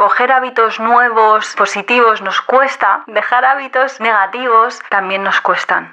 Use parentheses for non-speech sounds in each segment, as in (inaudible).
Coger hábitos nuevos, positivos, nos cuesta. Dejar hábitos negativos también nos cuestan.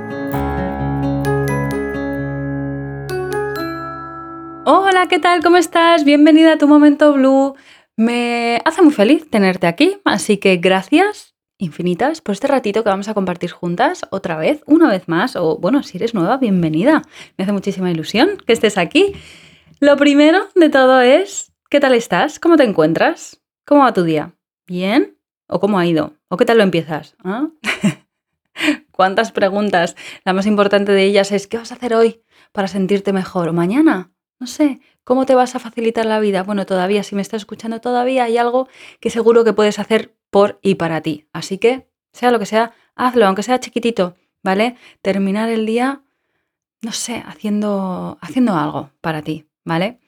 Hola, ¿qué tal? ¿Cómo estás? Bienvenida a tu momento blue. Me hace muy feliz tenerte aquí, así que gracias infinitas por este ratito que vamos a compartir juntas otra vez, una vez más, o bueno, si eres nueva, bienvenida. Me hace muchísima ilusión que estés aquí. Lo primero de todo es, ¿qué tal estás? ¿Cómo te encuentras? ¿Cómo va tu día? ¿Bien? ¿O cómo ha ido? ¿O qué tal lo empiezas? ¿Ah? (laughs) ¿Cuántas preguntas? La más importante de ellas es, ¿qué vas a hacer hoy para sentirte mejor? ¿O mañana? No sé, ¿cómo te vas a facilitar la vida? Bueno, todavía, si me estás escuchando todavía, hay algo que seguro que puedes hacer por y para ti. Así que, sea lo que sea, hazlo, aunque sea chiquitito, ¿vale? Terminar el día, no sé, haciendo, haciendo algo para ti, ¿vale?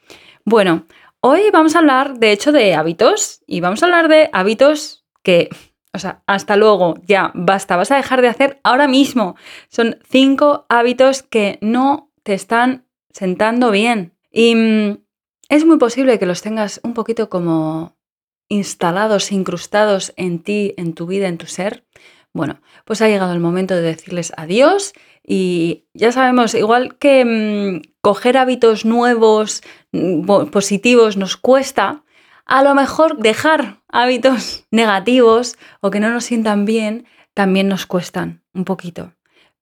Bueno, hoy vamos a hablar, de hecho, de hábitos y vamos a hablar de hábitos que, o sea, hasta luego, ya, basta, vas a dejar de hacer ahora mismo. Son cinco hábitos que no te están sentando bien, y mm, es muy posible que los tengas un poquito como instalados, incrustados en ti, en tu vida, en tu ser. Bueno, pues ha llegado el momento de decirles adiós y ya sabemos, igual que mm, coger hábitos nuevos, mm, positivos nos cuesta, a lo mejor dejar hábitos (laughs) negativos o que no nos sientan bien también nos cuestan un poquito.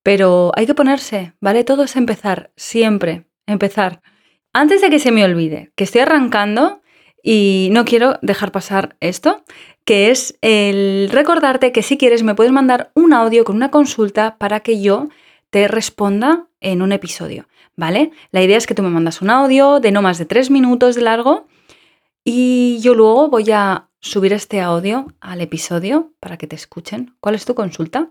Pero hay que ponerse, ¿vale? Todo es empezar, siempre, empezar. Antes de que se me olvide, que estoy arrancando y no quiero dejar pasar esto, que es el recordarte que si quieres me puedes mandar un audio con una consulta para que yo te responda en un episodio, ¿vale? La idea es que tú me mandas un audio de no más de tres minutos de largo y yo luego voy a subir este audio al episodio para que te escuchen. ¿Cuál es tu consulta?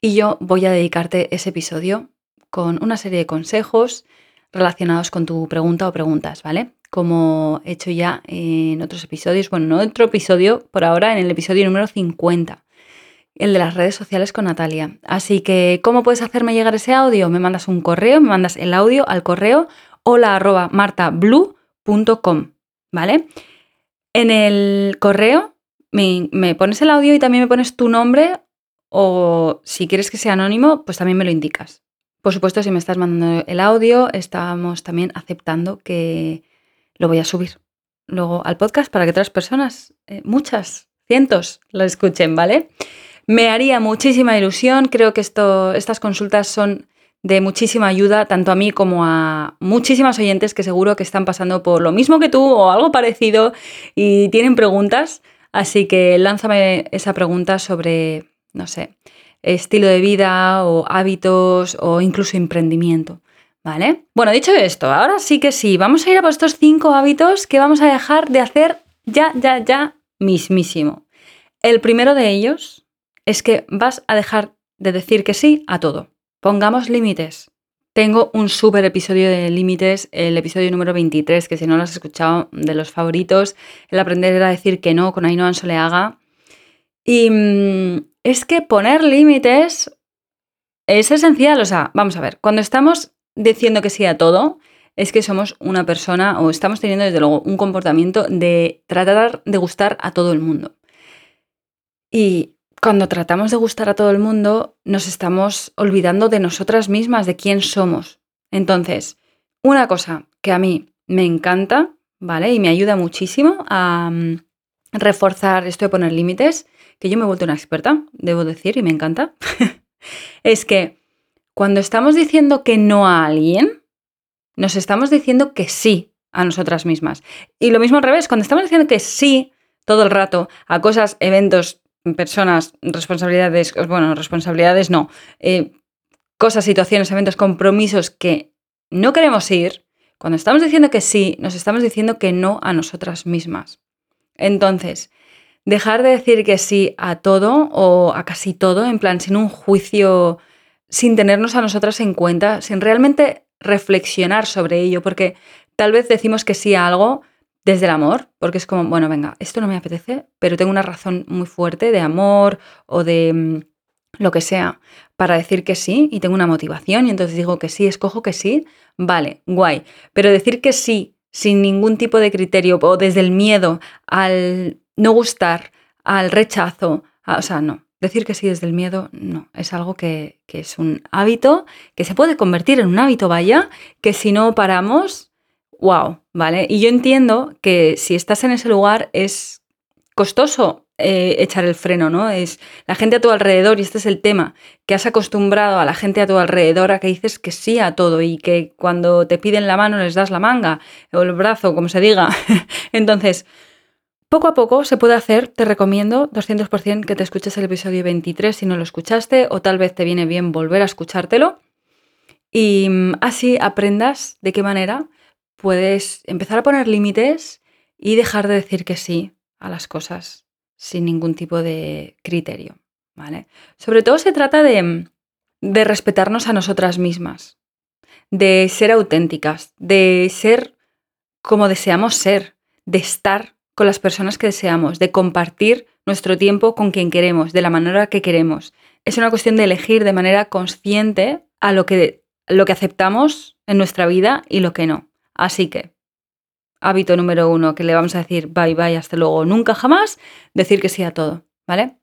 Y yo voy a dedicarte ese episodio con una serie de consejos, relacionados con tu pregunta o preguntas, ¿vale? Como he hecho ya en otros episodios, bueno, no otro episodio, por ahora en el episodio número 50, el de las redes sociales con Natalia. Así que, ¿cómo puedes hacerme llegar ese audio? Me mandas un correo, me mandas el audio al correo hola arroba martablue.com, ¿vale? En el correo me, me pones el audio y también me pones tu nombre o si quieres que sea anónimo, pues también me lo indicas. Por supuesto, si me estás mandando el audio, estamos también aceptando que lo voy a subir luego al podcast para que otras personas, eh, muchas, cientos, lo escuchen, ¿vale? Me haría muchísima ilusión, creo que esto, estas consultas son de muchísima ayuda, tanto a mí como a muchísimas oyentes que seguro que están pasando por lo mismo que tú o algo parecido y tienen preguntas. Así que lánzame esa pregunta sobre, no sé, estilo de vida o hábitos o incluso emprendimiento. ¿Vale? Bueno, dicho esto, ahora sí que sí, vamos a ir a por estos cinco hábitos que vamos a dejar de hacer ya, ya, ya mismísimo. El primero de ellos es que vas a dejar de decir que sí a todo. Pongamos límites. Tengo un súper episodio de límites, el episodio número 23, que si no lo has escuchado, de los favoritos, el aprender a decir que no con Ainhoa Soleaga. Y mm, es que poner límites es esencial. O sea, vamos a ver, cuando estamos diciendo que sí a todo, es que somos una persona o estamos teniendo desde luego un comportamiento de tratar de gustar a todo el mundo. Y cuando tratamos de gustar a todo el mundo, nos estamos olvidando de nosotras mismas, de quién somos. Entonces, una cosa que a mí me encanta, ¿vale? Y me ayuda muchísimo a mm, reforzar esto de poner límites, que yo me he vuelto una experta, debo decir, y me encanta, (laughs) es que cuando estamos diciendo que no a alguien, nos estamos diciendo que sí a nosotras mismas. Y lo mismo al revés, cuando estamos diciendo que sí todo el rato a cosas, eventos, personas, responsabilidades, bueno, responsabilidades no, eh, cosas, situaciones, eventos, compromisos que no queremos ir, cuando estamos diciendo que sí, nos estamos diciendo que no a nosotras mismas. Entonces, dejar de decir que sí a todo o a casi todo, en plan, sin un juicio, sin tenernos a nosotras en cuenta, sin realmente reflexionar sobre ello, porque tal vez decimos que sí a algo desde el amor, porque es como, bueno, venga, esto no me apetece, pero tengo una razón muy fuerte de amor o de mm, lo que sea para decir que sí y tengo una motivación y entonces digo que sí, escojo que sí, vale, guay, pero decir que sí sin ningún tipo de criterio o desde el miedo al no gustar, al rechazo, o sea, no, decir que sí desde el miedo, no, es algo que, que es un hábito, que se puede convertir en un hábito, vaya, que si no paramos, wow, ¿vale? Y yo entiendo que si estás en ese lugar es costoso eh, echar el freno, ¿no? Es la gente a tu alrededor, y este es el tema, que has acostumbrado a la gente a tu alrededor a que dices que sí a todo y que cuando te piden la mano les das la manga o el brazo, como se diga. (laughs) Entonces, poco a poco se puede hacer, te recomiendo 200% que te escuches el episodio 23 si no lo escuchaste o tal vez te viene bien volver a escuchártelo y mm, así aprendas de qué manera puedes empezar a poner límites y dejar de decir que sí a las cosas sin ningún tipo de criterio, ¿vale? Sobre todo se trata de, de respetarnos a nosotras mismas, de ser auténticas, de ser como deseamos ser, de estar con las personas que deseamos, de compartir nuestro tiempo con quien queremos, de la manera que queremos. Es una cuestión de elegir de manera consciente a lo que, lo que aceptamos en nuestra vida y lo que no. Así que, hábito número uno, que le vamos a decir bye bye, hasta luego, nunca jamás, decir que sí a todo, ¿vale?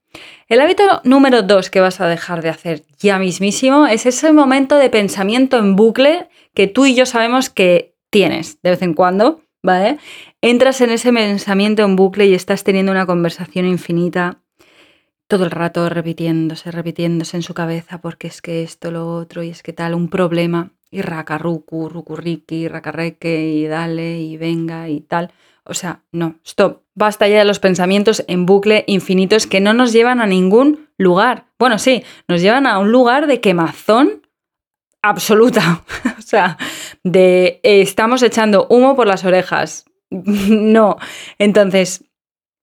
El hábito número dos que vas a dejar de hacer ya mismísimo es ese momento de pensamiento en bucle que tú y yo sabemos que tienes de vez en cuando, ¿vale? Entras en ese pensamiento en bucle y estás teniendo una conversación infinita todo el rato repitiéndose, repitiéndose en su cabeza porque es que esto, lo otro y es que tal, un problema y racarrucu, rucurriqui, racarreque y dale y venga y tal. O sea, no, stop. Basta ya de los pensamientos en bucle infinitos que no nos llevan a ningún lugar. Bueno, sí, nos llevan a un lugar de quemazón absoluta. (laughs) o sea, de eh, estamos echando humo por las orejas. (laughs) no. Entonces,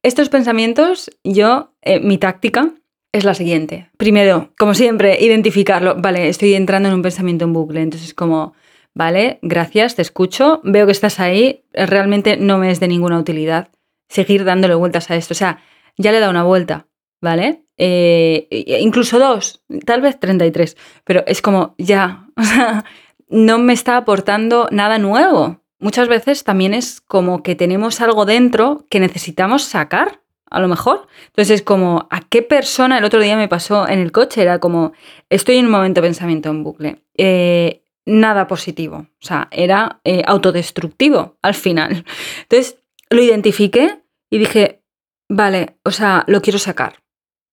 estos pensamientos, yo, eh, mi táctica es la siguiente. Primero, como siempre, identificarlo. Vale, estoy entrando en un pensamiento en bucle. Entonces, como, vale, gracias, te escucho, veo que estás ahí, realmente no me es de ninguna utilidad seguir dándole vueltas a esto. O sea, ya le dado una vuelta, ¿vale? Eh, incluso dos, tal vez 33, pero es como, ya, (laughs) o sea, no me está aportando nada nuevo. Muchas veces también es como que tenemos algo dentro que necesitamos sacar a lo mejor. Entonces es como, ¿a qué persona el otro día me pasó en el coche? Era como, estoy en un momento de pensamiento en bucle. Eh, nada positivo, o sea, era eh, autodestructivo al final. Entonces lo identifiqué y dije, vale, o sea, lo quiero sacar.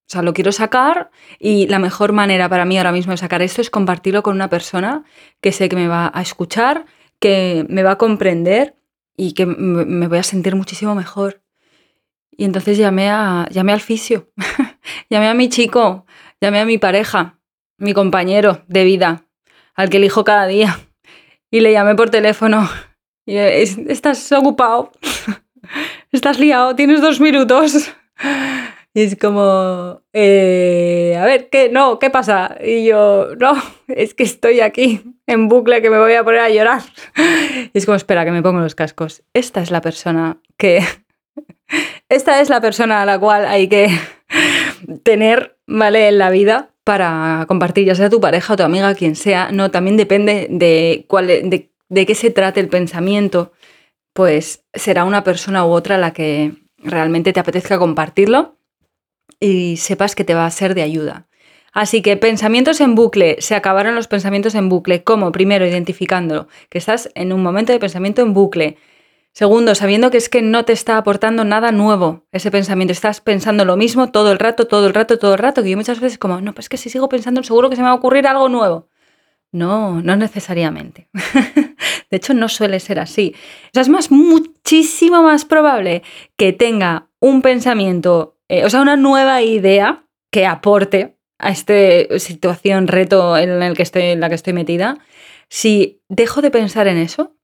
O sea, lo quiero sacar y la mejor manera para mí ahora mismo de sacar esto es compartirlo con una persona que sé que me va a escuchar, que me va a comprender y que me voy a sentir muchísimo mejor. Y entonces llamé, a, llamé al fisio, (laughs) llamé a mi chico, llamé a mi pareja, mi compañero de vida, al que elijo cada día. Y le llamé por teléfono. Y, Estás ocupado, (laughs) estás liado, tienes dos minutos. Y es como, eh, a ver, ¿qué? No, ¿qué pasa? Y yo, no, (laughs) es que estoy aquí en bucle que me voy a poner a llorar. Y es como, espera, que me pongo los cascos. Esta es la persona que... (laughs) Esta es la persona a la cual hay que (laughs) tener, ¿vale? En la vida para compartir, ya sea tu pareja o tu amiga, quien sea. No, también depende de, cuál, de, de qué se trate el pensamiento. Pues será una persona u otra la que realmente te apetezca compartirlo y sepas que te va a ser de ayuda. Así que pensamientos en bucle, se acabaron los pensamientos en bucle. ¿Cómo? Primero, identificándolo, que estás en un momento de pensamiento en bucle. Segundo, sabiendo que es que no te está aportando nada nuevo ese pensamiento. Estás pensando lo mismo todo el rato, todo el rato, todo el rato, que yo muchas veces como, no, pues que si sigo pensando seguro que se me va a ocurrir algo nuevo. No, no necesariamente. (laughs) de hecho, no suele ser así. Es más, muchísimo más probable que tenga un pensamiento eh, o sea, una nueva idea que aporte a esta situación, reto en, el que estoy, en la que estoy metida, si dejo de pensar en eso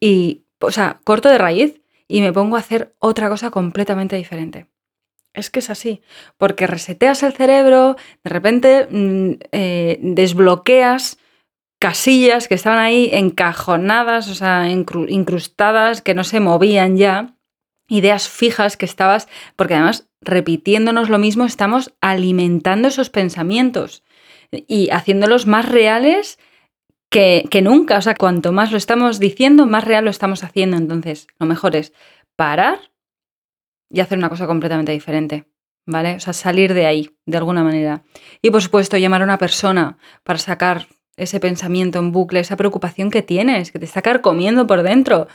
y, o sea, corto de raíz y me pongo a hacer otra cosa completamente diferente. Es que es así, porque reseteas el cerebro, de repente mm, eh, desbloqueas casillas que estaban ahí encajonadas, o sea, incrustadas, que no se movían ya, ideas fijas que estabas, porque además repitiéndonos lo mismo, estamos alimentando esos pensamientos y haciéndolos más reales que, que, nunca. O sea, cuanto más lo estamos diciendo, más real lo estamos haciendo. Entonces, lo mejor es parar y hacer una cosa completamente diferente. ¿Vale? O sea, salir de ahí, de alguna manera. Y por supuesto, llamar a una persona para sacar ese pensamiento en bucle, esa preocupación que tienes, que te está carcomiendo por dentro.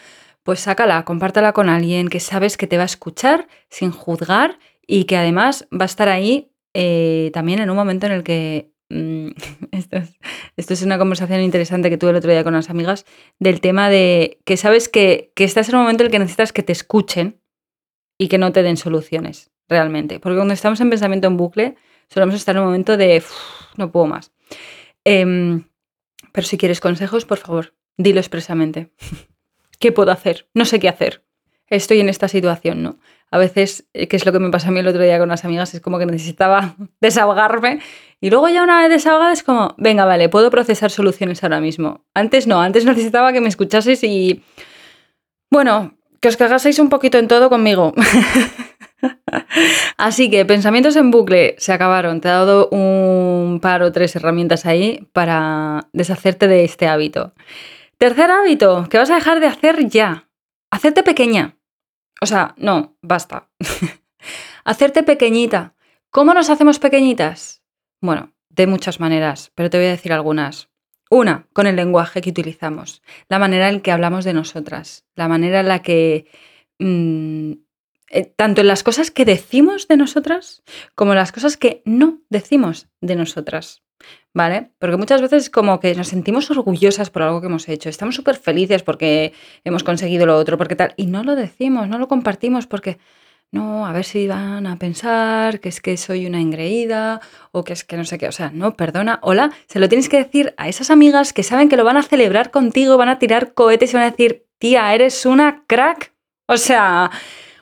Pues sácala, compártala con alguien que sabes que te va a escuchar sin juzgar y que además va a estar ahí eh, también en un momento en el que... Mm, (laughs) esto, es, una conversación interesante que tuve el otro día con unas amigas del tema de que sabes que, que estás en un momento en el que necesitas que te escuchen y que no te den soluciones, realmente. Porque cuando estamos en pensamiento en bucle, solemos estar en un momento de no puedo más. Em, pero si quieres consejos, por favor, dilo expresamente. (laughs) ¿Qué puedo hacer? No sé qué hacer. Estoy en esta situación, ¿no? a veces, eh, que es lo que me pasó a mí el otro día con unas amigas, es como que necesitaba (laughs) desahogarme y luego ya una vez desahogada es como, venga, vale, puedo procesar soluciones ahora mismo. Antes no, antes (laughs) necesitaba que me escuchaseis y, bueno, que os cagaseis un poquito en todo conmigo. (laughs) Así que pensamientos en bucle se acabaron. Te he dado un par o tres herramientas ahí para deshacerte de este hábito. Tercer hábito que vas a dejar de hacer ya. Hacerte pequeña. O sea, no, basta. (laughs) Hacerte pequeñita. ¿Cómo nos hacemos pequeñitas? Bueno, de muchas maneras, pero te voy a decir algunas. Una, con el lenguaje que utilizamos, la manera en que hablamos de nosotras, la manera en la que, mm, eh, tanto en las cosas que decimos de nosotras como en las cosas que no decimos de nosotras. ¿Vale? Porque muchas veces como que nos sentimos orgullosas por algo que hemos hecho, estamos súper felices porque hemos conseguido lo otro, porque tal, y no lo decimos, no lo compartimos porque, no, a ver si van a pensar que es que soy una engreída o que es que no sé qué, o sea, no, perdona, hola, se lo tienes que decir a esas amigas que saben que lo van a celebrar contigo, van a tirar cohetes y van a decir, tía, eres una crack, o sea,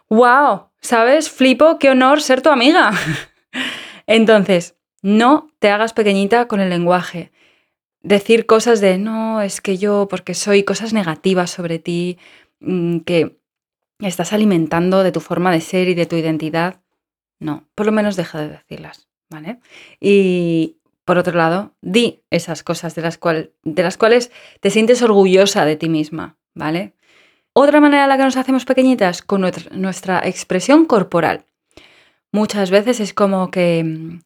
wow, ¿sabes? Flipo, qué honor ser tu amiga. (laughs) Entonces, no te hagas pequeñita con el lenguaje. Decir cosas de, no, es que yo, porque soy cosas negativas sobre ti, mm, que estás alimentando de tu forma de ser y de tu identidad. No, por lo menos deja de decirlas, ¿vale? Y por otro lado, di esas cosas de las, de las cuales te sientes orgullosa de ti misma, ¿vale? Otra manera en la que nos hacemos pequeñitas, con nuestra expresión corporal. Muchas veces es como que mm,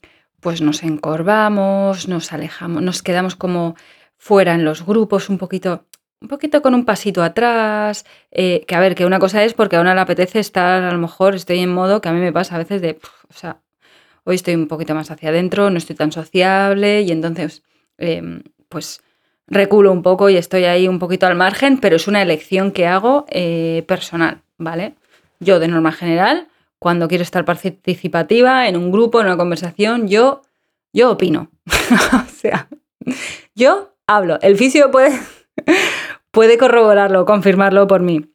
pues nos encorvamos, nos alejamos, nos quedamos como fuera en los grupos, un poquito, un poquito con un pasito atrás. Eh, que a ver, que una cosa es porque a una le apetece estar, a lo mejor estoy en modo que a mí me pasa a veces de, o sea, hoy estoy un poquito más hacia adentro, no estoy tan sociable y entonces, em, pues reculo un poco y estoy ahí un poquito al margen, pero es una elección que hago eh, personal, ¿vale? Yo, de norma general, cuando quiero estar participativa en un grupo, en una conversación, yo, yo opino. (laughs) o sea, yo hablo. El fisio puede, (laughs) puede corroborarlo, confirmarlo por mí.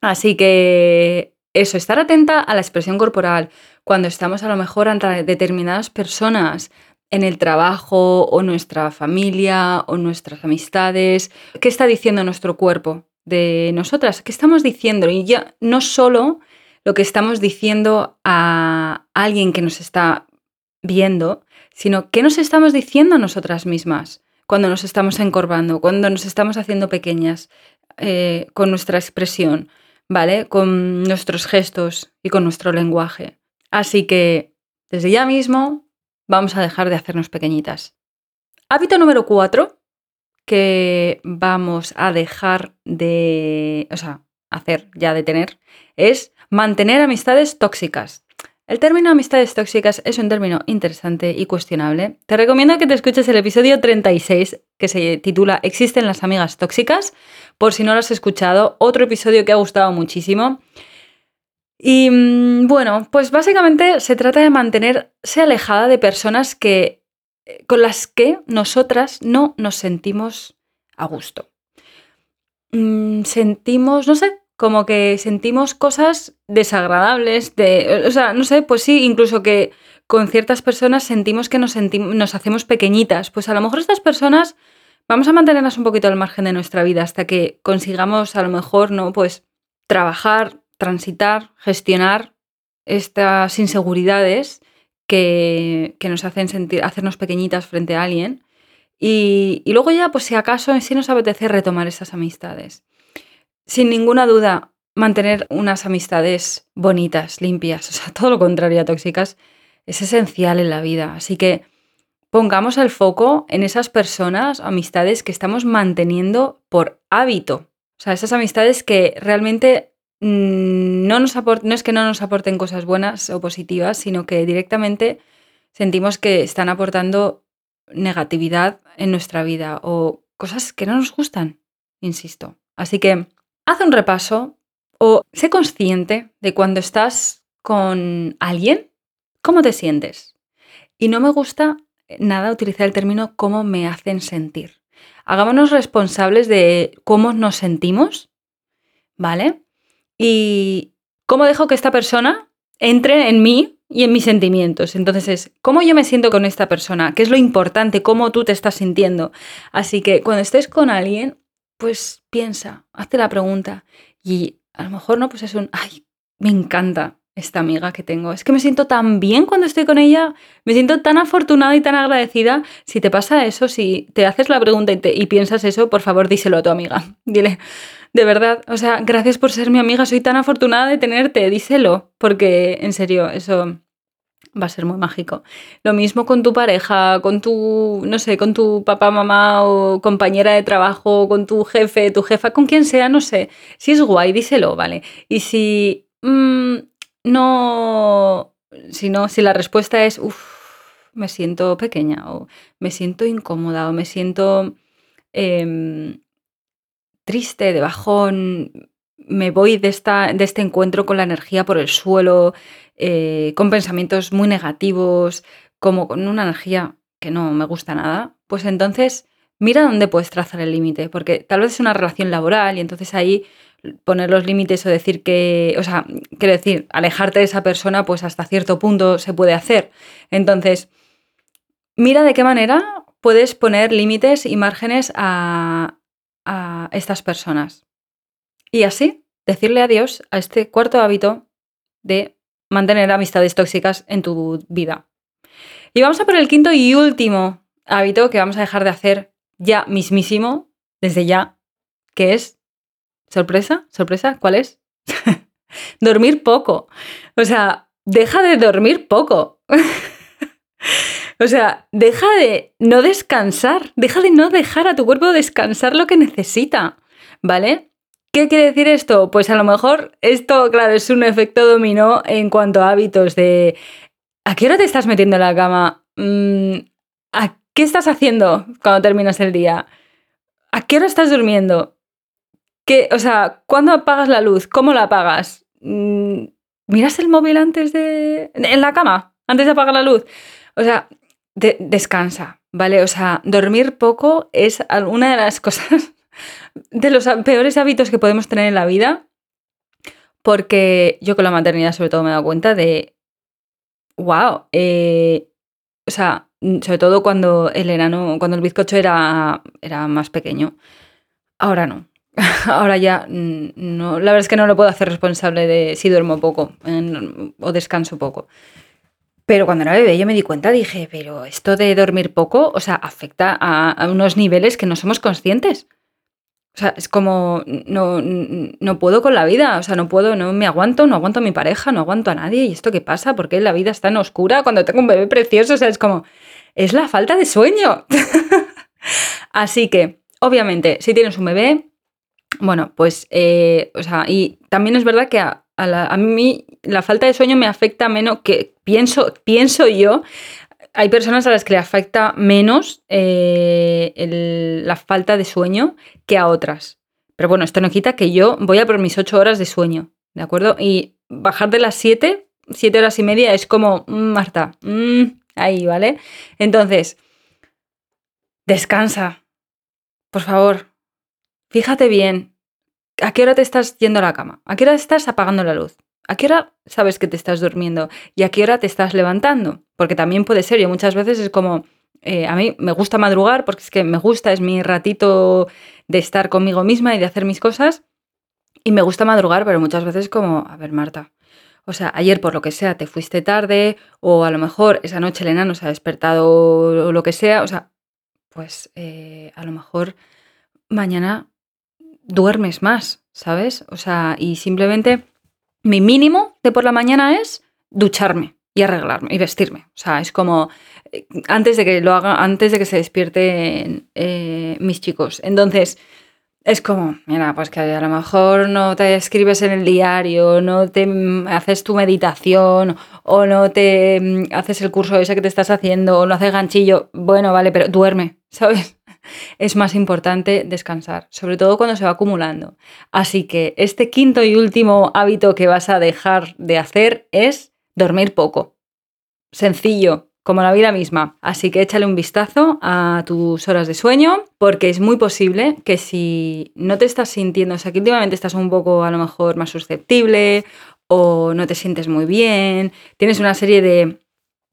Así que eso, estar atenta a la expresión corporal cuando estamos a lo mejor ante determinadas personas en el trabajo o nuestra familia o nuestras amistades. ¿Qué está diciendo nuestro cuerpo de nosotras? ¿Qué estamos diciendo? Y ya no solo lo que estamos diciendo a alguien que nos está viendo, sino qué nos estamos diciendo a nosotras mismas cuando nos estamos encorvando, cuando nos estamos haciendo pequeñas eh, con nuestra expresión, ¿vale? Con nuestros gestos y con nuestro lenguaje. Así que desde ya mismo vamos a dejar de hacernos pequeñitas. Hábito número cuatro que vamos a dejar de, o sea, hacer ya de tener, es mantener amistades tóxicas. El término amistades tóxicas es un término interesante y cuestionable. Te recomiendo que te escuches el episodio 36 que se titula ¿Existen las amigas tóxicas? Por si no lo has escuchado, otro episodio que ha gustado muchísimo. Y mm, bueno, pues básicamente se trata de mantenerse alejada de personas que, eh, con las que nosotras no nos sentimos a gusto. Mm, sentimos, no sé, como que sentimos cosas desagradables, de, o sea, no sé, pues sí, incluso que con ciertas personas sentimos que nos, sentimos, nos hacemos pequeñitas. Pues a lo mejor estas personas vamos a mantenerlas un poquito al margen de nuestra vida hasta que consigamos a lo mejor, ¿no? Pues trabajar, transitar, gestionar estas inseguridades que, que nos hacen sentir, hacernos pequeñitas frente a alguien. Y, y luego ya, pues si acaso sí nos apetece retomar esas amistades. Sin ninguna duda, mantener unas amistades bonitas, limpias, (laughs) o sea, todo lo contrario a tóxicas, es esencial en la vida. Así que pongamos el foco en esas personas, amistades que estamos manteniendo por hábito. O sea, esas amistades que realmente mm, no, nos no es que no nos aporten cosas buenas o positivas, sino que directamente sentimos que están aportando negatividad en nuestra vida o cosas que no nos gustan, insisto. Así que haz un repaso o sé consciente de cuando estás con alguien, cómo te sientes. Y no me gusta nada utilizar el término cómo me hacen sentir. Hagámonos responsables de cómo nos sentimos, ¿vale? Y cómo dejo que esta persona entre en mí y en mis sentimientos. Entonces es cómo yo me siento con esta persona, qué es lo importante, cómo tú te estás sintiendo. Así que cuando estés con alguien, pues piensa, hazte la pregunta y a lo mejor no, pues es un, ay, me encanta esta amiga que tengo. Es que me siento tan bien cuando estoy con ella, me siento tan afortunada y tan agradecida. Si te pasa eso, si te haces la pregunta y, y piensas eso, por favor díselo a tu amiga. (laughs) Dile, de verdad, o sea, gracias por ser mi amiga, soy tan afortunada de tenerte, díselo, porque en serio, eso va a ser muy mágico. Lo mismo con tu pareja, con tu, no sé, con tu papá, mamá o compañera de trabajo, con tu jefe, tu jefa, con quien sea, no sé. Si es guay, díselo, ¿vale? Y si mm, no, si la respuesta es, uff, me siento pequeña o me siento incómoda o me siento em, triste, de bajón, me voy de, esta, de este encuentro con la energía por el suelo, eh, con pensamientos muy negativos, como con una energía que no me gusta nada, pues entonces mira dónde puedes trazar el límite, porque tal vez es una relación laboral y entonces ahí poner los límites o decir que, o sea, quiero decir, alejarte de esa persona, pues hasta cierto punto se puede hacer. Entonces, mira de qué manera puedes poner límites y márgenes a, a estas personas. Y así decirle adiós a este cuarto hábito de mantener amistades tóxicas en tu vida. Y vamos a por el quinto y último hábito que vamos a dejar de hacer ya mismísimo, desde ya, que es sorpresa, sorpresa, ¿cuál es? (laughs) dormir poco. O sea, deja de dormir poco. (laughs) o sea, deja de no descansar, deja de no dejar a tu cuerpo descansar lo que necesita, ¿vale? ¿Qué quiere decir esto? Pues a lo mejor esto, claro, es un efecto dominó en cuanto a hábitos de ¿A qué hora te estás metiendo en la cama? Mm, ¿A qué estás haciendo cuando terminas el día? ¿A qué hora estás durmiendo? ¿Qué, o sea, ¿cuándo apagas la luz? ¿Cómo la apagas? Mm, ¿Miras el móvil antes de... en la cama? Antes de apagar la luz. O sea, descansa, ¿vale? O sea, dormir poco es una de las (laughs) cosas, de los peores hábitos que podemos tener en la vida, porque yo con la maternidad sobre todo me he dado cuenta de, wow, eh, o sea, sobre todo cuando el enano, cuando el bizcocho era, era más pequeño. Ahora no. (laughs) Ahora ya no, la verdad es que no lo puedo hacer responsable de si duermo poco o descanso poco. Pero cuando era bebé yo me di cuenta, dije, pero esto de dormir poco, o sea, afecta a, unos niveles que no somos conscientes. O sea, es como, no, no puedo con la vida, o sea, no puedo, no me aguanto, no aguanto a mi pareja, no aguanto a nadie. ¿Y esto qué pasa? ¿Por qué la vida está en oscura cuando tengo un bebé precioso? O sea, es como, es la falta de sueño. (laughs) Así que, obviamente, si tienes un bebé, bueno, pues, eh, o sea, y también es verdad que a, a, mí la falta de sueño me afecta menos que pienso, pienso yo. Hay personas a las que le afecta menos eh, la falta de sueño que a otras. Pero bueno, esto no quita que yo voy a por mis ocho horas de sueño, ¿de acuerdo? Y bajar de las siete, siete horas y media es como, mm, Marta, mm, ahí, ¿vale? Entonces, descansa, por favor, fíjate bien, ¿A qué hora te estás yendo a la cama? ¿A qué hora estás apagando la luz? ¿A qué hora sabes que te estás durmiendo? ¿Y a qué hora te estás levantando? Porque también puede ser, yo muchas veces es como, eh, a mí me gusta madrugar porque es que me gusta, es mi ratito de estar conmigo misma y de hacer mis cosas. Y me gusta madrugar, pero muchas veces como, a ver, Marta, o sea, ayer por lo que sea te fuiste tarde o a lo mejor esa noche Elena no se ha despertado o lo que sea, o sea, pues eh, a lo mejor mañana duermes más, ¿sabes? O sea, y simplemente mi mínimo de por la mañana es ducharme y arreglarme y vestirme. O sea, es como eh, antes de que lo haga, antes de que se despierten eh, mis chicos. Entonces, es como, mira, pues que a lo mejor no te escribes en el diario, no te mm, haces tu meditación o no te mm, haces el curso ese que te estás haciendo o no haces ganchillo. Bueno, vale, pero duerme, ¿sabes? Es más importante descansar, sobre todo cuando se va acumulando. Así que este quinto y último hábito que vas a dejar de hacer es dormir poco. Sencillo, como la vida misma. Así que échale un vistazo a tus horas de sueño, porque es muy posible que si no te estás sintiendo, o sea, que últimamente estás un poco a lo mejor más susceptible o no te sientes muy bien, tienes una serie de,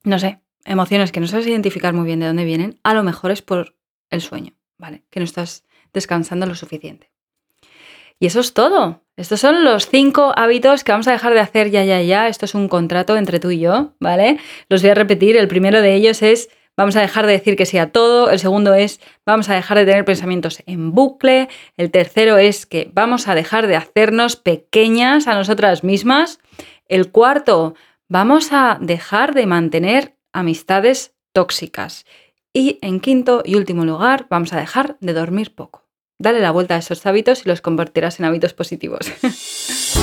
no sé, emociones que no sabes identificar muy bien de dónde vienen, a lo mejor es por el sueño, ¿vale? Que no estás descansando lo suficiente. Y eso es todo. Estos son los cinco hábitos que vamos a dejar de hacer ya, ya, ya. Esto es un contrato entre tú y yo, ¿vale? Los voy a repetir. El primero de ellos es vamos a dejar de decir que sí a todo. El segundo es vamos a dejar de tener pensamientos en bucle. El tercero es que vamos a dejar de hacernos pequeñas a nosotras mismas. El cuarto, vamos a dejar de mantener amistades tóxicas. Y en quinto y último lugar, vamos a dejar de dormir poco. Dale la vuelta a esos hábitos y los convertirás en hábitos positivos. (laughs)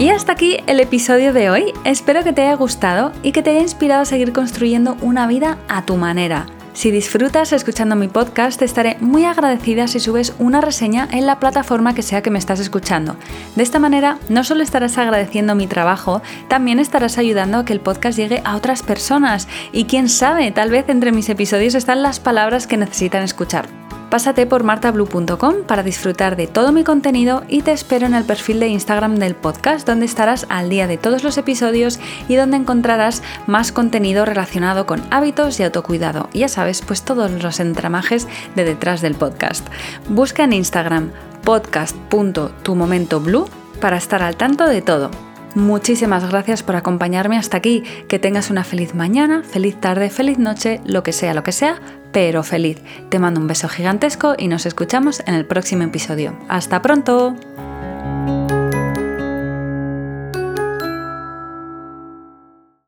Y hasta aquí el episodio de hoy. Espero que te haya gustado y que te haya inspirado a seguir construyendo una vida a tu manera si disfrutas escuchando mi podcast, te estaré muy agradecida si subes una reseña en la plataforma que sea que me estás escuchando. De esta manera, no solo estarás agradeciendo mi trabajo, también estarás ayudando a que el podcast llegue a otras personas y quién sabe, tal vez entre mis episodios están las palabras que necesitan escuchar. Pásate por martablue.com para disfrutar de todo mi contenido y te espero en el perfil de Instagram del podcast donde estarás al día de todos los episodios y donde encontrarás más contenido relacionado con hábitos y autocuidado. Ya sabes, pues todos los entramajes de detrás del podcast. Busca en Instagram podcast.tumomentoblue para estar al tanto de todo. Muchísimas gracias por acompañarme hasta aquí. Que tengas una feliz mañana, feliz tarde, feliz noche, lo que sea, lo que sea, pero feliz. Te mando un beso gigantesco y nos escuchamos en el próximo episodio. ¡Hasta pronto!